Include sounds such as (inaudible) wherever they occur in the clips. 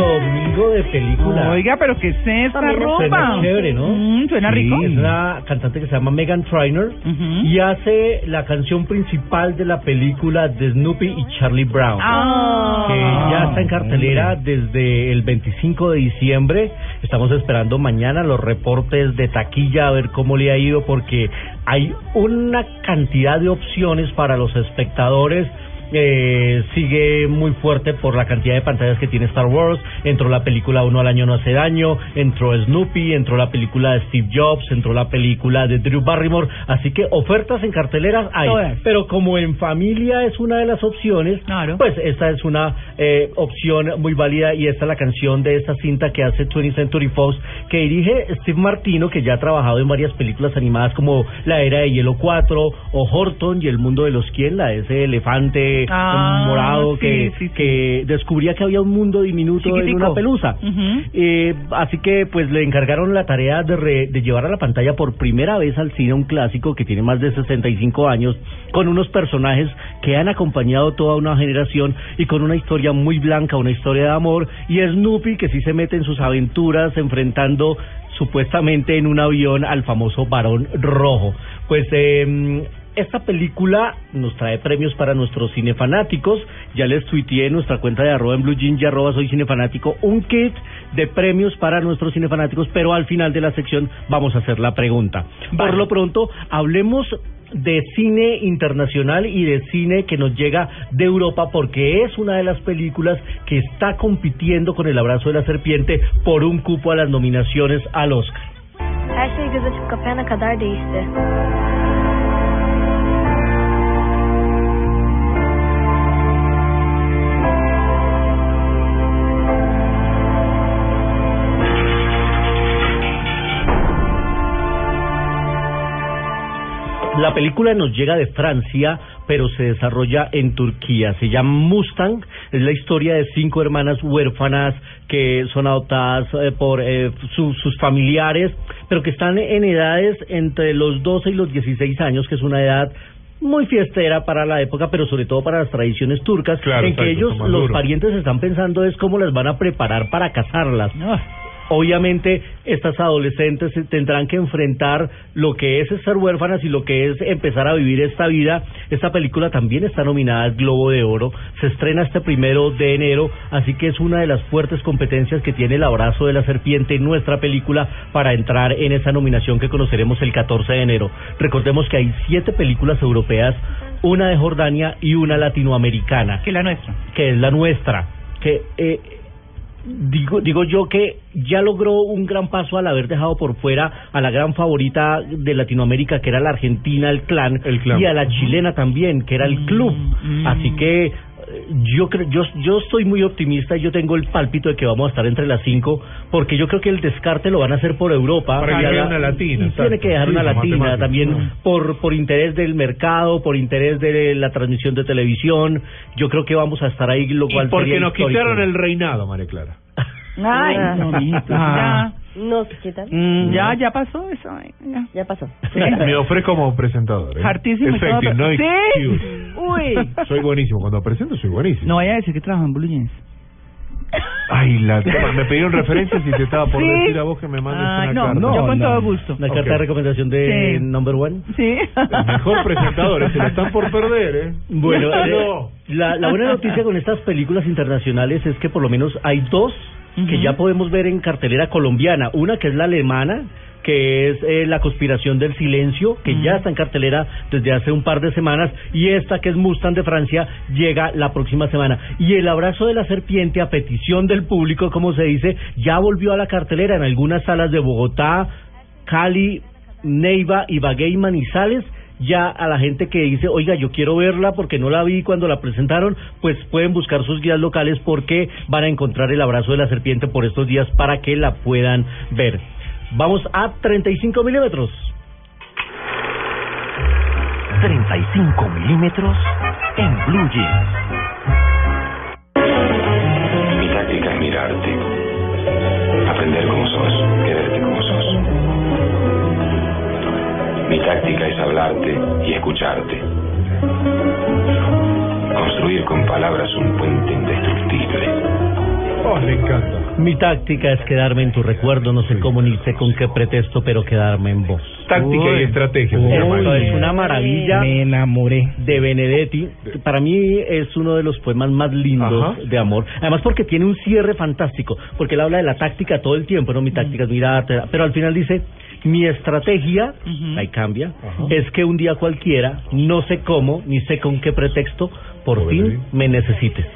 Domingo de película. Oiga, pero ¿qué es esta ropa? Suena chévere, ¿no? Mm, suena Sí, rico. Es una cantante que se llama Megan Trainor y hace la canción principal de la película de Snoopy y Charlie Brown. Ah. que ya está en cartelera desde el 25 de diciembre. Estamos esperando mañana los reportes de taquilla a ver cómo le ha ido porque hay una cantidad de opciones para los espectadores. Eh, sigue muy fuerte por la cantidad de pantallas que tiene Star Wars. Entró la película Uno al año no hace daño. Entró Snoopy. Entró la película de Steve Jobs. Entró la película de Drew Barrymore. Así que ofertas en carteleras hay. Todas. Pero como en familia es una de las opciones, Claro. pues esta es una eh, opción muy válida y esta es la canción de esta cinta que hace 20th Century Fox que dirige Steve Martino que ya ha trabajado en varias películas animadas como La Era de Hielo 4 o Horton y El Mundo de los Quién, la de ese elefante Ah, morado sí, que, sí, sí. que descubría que había un mundo diminuto en Chiquitico. una pelusa. Eh, así que pues le encargaron la tarea de, re- de llevar a la pantalla por primera vez al cine un clásico que tiene más de 65 años, con unos personajes que han acompañado toda una generación y con una historia muy blanca, una historia de amor, y Snoopy que sí se mete en sus aventuras enfrentando supuestamente en un avión al famoso varón rojo. Pues eh, esta película nos trae premios para nuestros cinefanáticos. Ya les tuiteé en nuestra cuenta de arroba en blue jean y arroba soy cinefanático un kit de premios para nuestros cinefanáticos, pero al final de la sección vamos a hacer la pregunta. Por lo pronto, hablemos de cine internacional y de cine que nos llega de Europa porque es una de las películas que está compitiendo con El abrazo de la serpiente por un cupo a las nominaciones al Oscar. La película nos llega de Francia, pero se desarrolla en Turquía. Se llama Mustang. Es la historia de cinco hermanas huérfanas que son adoptadas eh, por eh, su- sus familiares, pero que están en edades entre los 12 y los 16 años, que es una edad muy fiestera para la época, pero sobre todo para las tradiciones turcas, Claro, en que ellos, los parientes, están pensando es cómo las van a preparar para casarlas. Obviamente, estas adolescentes tendrán que enfrentar lo que es ser huérfanas y lo que es empezar a vivir esta vida. Esta película también está nominada al Globo de Oro. Se estrena este primero de enero, así que es una de las fuertes competencias que tiene el abrazo de la serpiente, nuestra película, para entrar en esa nominación que conoceremos el 14 de enero. Recordemos que hay siete películas europeas, una de Jordania y una latinoamericana Que la nuestra. que es la nuestra, que eh, digo digo yo que ya logró un gran paso al haber dejado por fuera a la gran favorita de Latinoamérica que era la Argentina, el clan, El Clan. y a la chilena también, que era el club. mm. Así que yo creo yo yo estoy muy optimista y yo tengo el pálpito de que vamos a estar entre las cinco porque yo creo que el descarte lo van a hacer por Europa Para que una latina, y tiene que dejar Sí, una la latina también Mm. por por interés del mercado por interés de la transmisión de televisión yo creo que vamos a estar ahí lo cual Y porque sería nos histórico. quitaron el reinado, María Clara. Ay, no, Ah. No se quitan. ya, ya, ya pasó eso. ya. Ya pasó. Me ofrezco como presentador. ¿eh? Hartísimo no Sí. excuse. Uy. (laughs) Soy buenísimo. Cuando presento, soy buenísimo. No vaya a decir que trabaja en Blue Jeans. Ay, la me pidieron referencias y te estaba por Sí. decir a vos que me mandes Ay, una no, carta. no. Yo con todo gusto. la Ok. carta de recomendación de Sí. number one Sí. El mejor presentador, se lo (laughs) están por perder, ¿eh? bueno (laughs) eh, no. la, la buena noticia con estas películas internacionales es que por lo menos hay dos que ya podemos ver en cartelera colombiana. Una que es la alemana que es eh, La conspiración del silencio, que ya está en cartelera desde hace un par de semanas, y esta que es Mustang de Francia llega la próxima semana. Y El abrazo de la serpiente, a petición del público, como se dice, ya volvió a la cartelera en algunas salas de Bogotá, Cali, Neiva, Ibagué y Manizales, ya a la gente que dice, oiga, yo quiero verla porque no la vi cuando la presentaron, pues pueden buscar sus guías locales porque van a encontrar el abrazo de la serpiente por estos días para que la puedan ver. Vamos a 35 milímetros. 35 milímetros en Blue Jeans. Mi táctica es hablarte y escucharte. Construir con palabras un puente indestructible. Oh, le encanta. Mi táctica es quedarme en tu recuerdo, no sé cómo ni sé con qué pretexto, pero quedarme en vos. Táctica y estrategia. Uy, es una maravilla. Me enamoré. de Benedetti. Para mí es uno de los poemas más lindos Ajá. de amor. Además porque tiene un cierre fantástico, porque él habla de la táctica todo el tiempo, no mi táctica es mirarte, pero al final dice, mi estrategia, ahí cambia, Ajá. es que un día cualquiera, no sé cómo, ni sé con qué pretexto, por fin me necesites.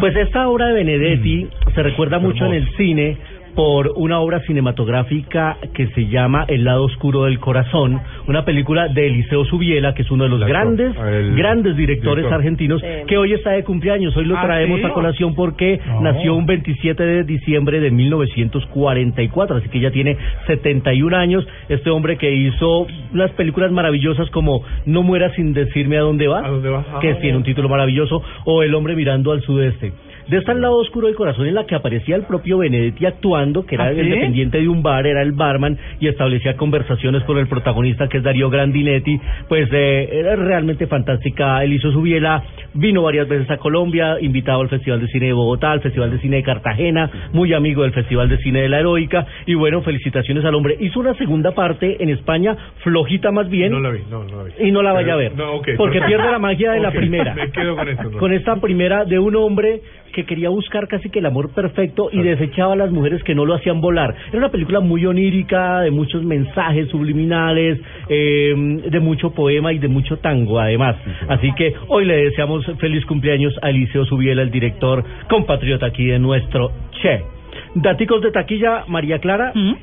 Pues esta obra de Benedetti se recuerda mucho en el cine por una obra cinematográfica que se llama El lado oscuro del corazón, una película de Eliseo Subiela, que es uno de los grandes, el grandes directores director. argentinos, que hoy está de cumpleaños. Hoy lo ¿Ah, traemos sí? a colación porque No. nació un 27 de diciembre de 1944, así que ya tiene 71 años. Este hombre que hizo unas películas maravillosas como No mueras sin decirme a dónde vas, ¿A dónde vas? que Ah. tiene un título maravilloso, o El hombre mirando al sudeste. De esta al lado oscuro del corazón en la que aparecía el propio Benedetti actuando, que era ¿Ah, el sí? dependiente de un bar, era el barman y establecía conversaciones con el protagonista que es Darío Grandinetti, pues eh, era realmente fantástica. Él hizo su biela, vino varias veces a Colombia, invitado al Festival de Cine de Bogotá, al Festival de Cine de Cartagena, muy amigo del Festival de Cine de la Heroica y bueno, felicitaciones al hombre. Hizo una segunda parte en España, flojita más bien. No la vi, no, no la vi. Y no la vaya a ver. No, ok, porque perfecto. pierde la magia de la primera. (laughs) Me quedo con eso. ¿no? Con esta primera de un hombre que quería buscar casi que el amor perfecto y desechaba a las mujeres que no lo hacían volar. Era una película muy onírica, de muchos mensajes subliminales, eh, de mucho poema y de mucho tango además. Así que hoy le deseamos feliz cumpleaños a Eliseo Subiela, el director compatriota aquí de nuestro Che. Daticos de taquilla, María Clara. ¿Mm?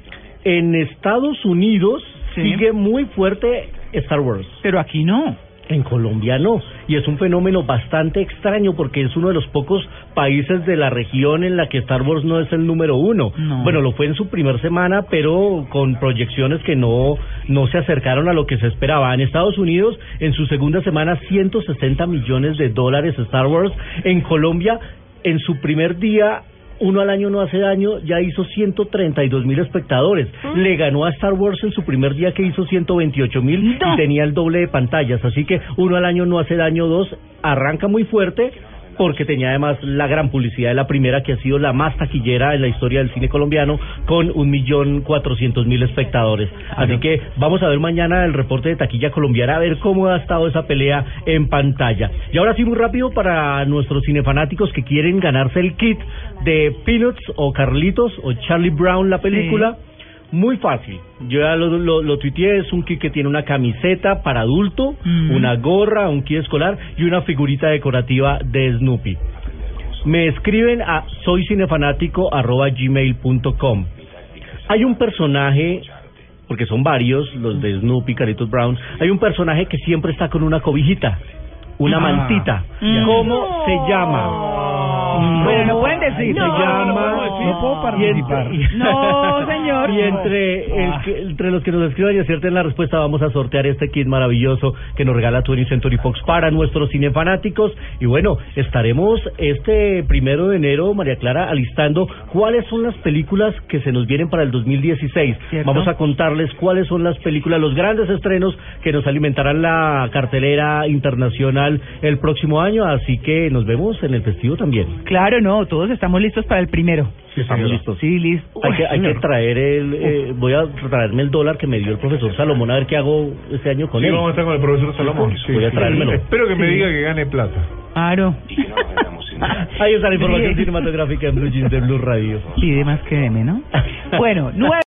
En Estados Unidos Sí. sigue muy fuerte Star Wars. Pero aquí no. En Colombia no, y es un fenómeno bastante extraño porque es uno de los pocos países de la región en la que Star Wars no es el número uno. No. Bueno, lo fue en su primer semana, pero con proyecciones que no, no se acercaron a lo que se esperaba. En Estados Unidos, en su segunda semana, 160 millones de dólares Star Wars. En Colombia, en su primer día, uno al año no hace daño, ya hizo 132 mil espectadores. Le ganó a Star Wars en su primer día que hizo 128 mil No. y tenía el doble de pantallas. Así que uno al año no hace daño, dos arranca muy fuerte porque tenía además la gran publicidad de la primera que ha sido la más taquillera en la historia del cine colombiano con un millón cuatrocientos mil espectadores. Así que vamos a ver mañana el reporte de taquilla colombiana a ver cómo ha estado esa pelea en pantalla. Y ahora sí muy rápido para nuestros cinefanáticos que quieren ganarse el kit de Peanuts o Carlitos o Charlie Brown la película. Muy fácil. Yo ya lo, lo, lo tuiteé, es un kit que tiene una camiseta para adulto, Mm. una gorra, un kit escolar y una figurita decorativa de Snoopy. Me escriben a soycinefanático@gmail.com. Hay un personaje, porque son varios, los de Snoopy, Caritos Brown, hay un personaje que siempre está con una cobijita, una Ah. mantita. Mm. ¿Cómo se llama? Bueno, no ¿Cómo pueden decir. Se No, llama. no puedo. No participar. (laughs) No, señor. Y entre, el que- entre los que nos escriban y acierten la respuesta, vamos a sortear este kit maravilloso que nos regala 20th Century Fox para nuestros cinefanáticos. Y bueno, estaremos este primero de enero, María Clara, alistando cuáles son las películas que se nos vienen para el 2016. ¿Cierto? Vamos a contarles cuáles son las películas, los grandes estrenos que nos alimentarán la cartelera internacional el próximo año. Así que nos vemos en el festivo también. Claro, no, todos estamos listos para el primero. Sí, estamos listos. Sí, listo. Hay que, hay que traer el, eh, voy a traerme el dólar que me dio el profesor Salomón a ver qué hago este año con Sí, él. vamos a estar con el profesor Salomón. Sí, Voy a sí. traérmelo. Espero que me diga que gane plata. Claro. Y. (laughs) Ahí está la información Sí. cinematográfica en Blue Jeans de Blue Radio. Pide más que deme, ¿no? Bueno, nueve. (laughs)